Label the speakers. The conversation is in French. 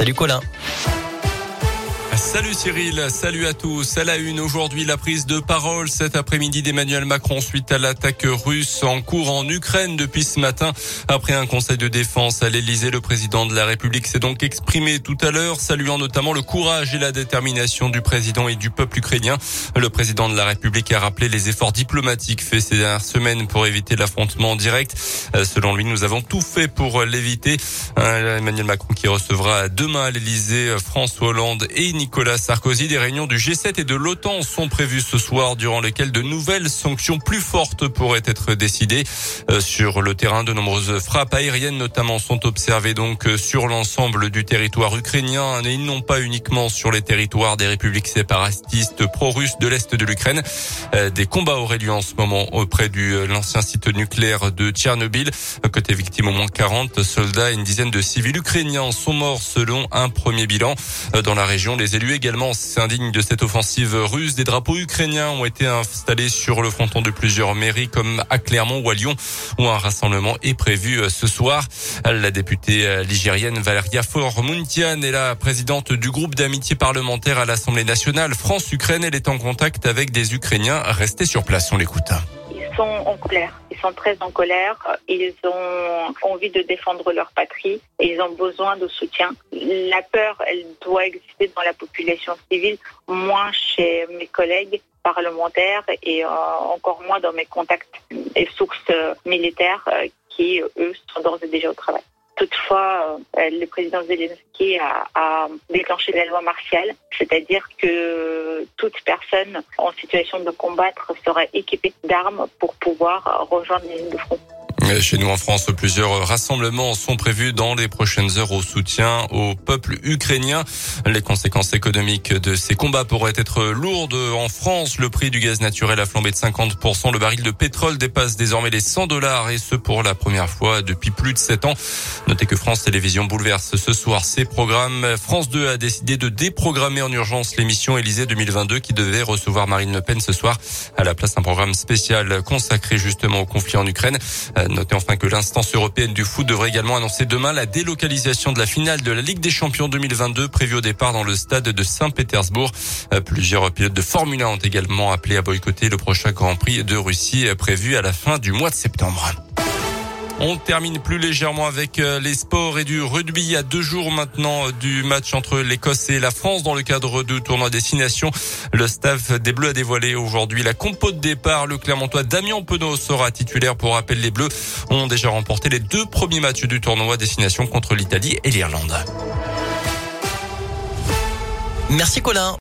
Speaker 1: Salut Colin.
Speaker 2: Salut Cyril, salut à tous. À la une aujourd'hui, la prise de parole cet après-midi d'Emmanuel Macron suite à l'attaque russe en cours en Ukraine depuis ce matin. Après un conseil de défense à l'Elysée, le président de la République s'est donc exprimé tout à l'heure, saluant notamment le courage et la détermination du président et du peuple ukrainien. Le président de la République a rappelé les efforts diplomatiques faits ces dernières semaines pour éviter l'affrontement direct. Euh, selon lui, nous avons tout fait pour l'éviter. Euh, Emmanuel Macron qui recevra demain à l'Elysée François Hollande et Nicolas Nicolas Sarkozy. Des réunions du G7 et de l'OTAN sont prévues ce soir, durant lesquelles de nouvelles sanctions plus fortes pourraient être décidées. Euh, sur le terrain, de nombreuses frappes aériennes notamment sont observées donc euh, sur l'ensemble du territoire ukrainien et non pas uniquement sur les territoires des républiques séparatistes pro-russes de l'Est de l'Ukraine. Euh, des combats auraient lieu en ce moment auprès de l'ancien site nucléaire de Tchernobyl. Côté victime, au moins 40 soldats et une dizaine de civils ukrainiens sont morts selon un premier bilan. Dans la région, les élus également s'indignent de cette offensive russe. Des drapeaux ukrainiens ont été installés sur le fronton de plusieurs mairies comme à Clermont ou à Lyon où un rassemblement est prévu euh, ce soir. La députée euh, ligérienne Valeria Faure-Muntian est la présidente du groupe d'amitié parlementaire à l'Assemblée nationale France-Ukraine. Elle est en contact avec des Ukrainiens restés sur place. On l'écoute
Speaker 3: sont en colère. Sont très en colère. Ils ont envie de défendre leur patrie et ils ont besoin de soutien. La peur, elle doit exister dans la population civile, moins chez mes collègues parlementaires et euh, encore moins dans mes contacts et sources militaires euh, qui, eux, sont d'ores et déjà au travail. Toutefois, euh, le président Zelensky a, déclenché la loi martiale, c'est-à-dire que toute personne en situation de combattre sera équipée d'armes pour pouvoir rejoindre les lignes de front.
Speaker 2: Chez nous en France, plusieurs rassemblements sont prévus dans les prochaines heures au soutien au peuple ukrainien. Les conséquences économiques de ces combats pourraient être lourdes en France. Le prix du gaz naturel a flambé de 50%. Le baril de pétrole dépasse désormais les 100 dollars et ce pour la première fois depuis plus de 7 ans. Notez que France Télévisions bouleverse ce soir ses programmes. France 2 a décidé de déprogrammer en urgence l'émission Élysée 2022 qui devait recevoir Marine Le Pen ce soir. À la place d'un programme spécial consacré justement au conflit en Ukraine. Notez enfin que l'instance européenne du foot devrait également annoncer demain la délocalisation de la finale de la Ligue des Champions 2022 prévue au départ dans le stade de Saint-Pétersbourg. Euh, plusieurs pilotes de Formule 1 ont également appelé à boycotter le prochain Grand Prix de Russie euh, prévu à la fin du mois de septembre. On termine plus légèrement avec euh, les sports et du rugby. à deux jours maintenant euh, du match entre l'Écosse et la France dans le cadre du tournoi destination. Le staff des Bleus a dévoilé aujourd'hui la compo de départ. Le Clermontois Damien Penaud sera titulaire pour rappel. Les Bleus ont déjà remporté les deux premiers matchs du tournoi destination contre l'Italie et l'Irlande.
Speaker 1: Merci Colin.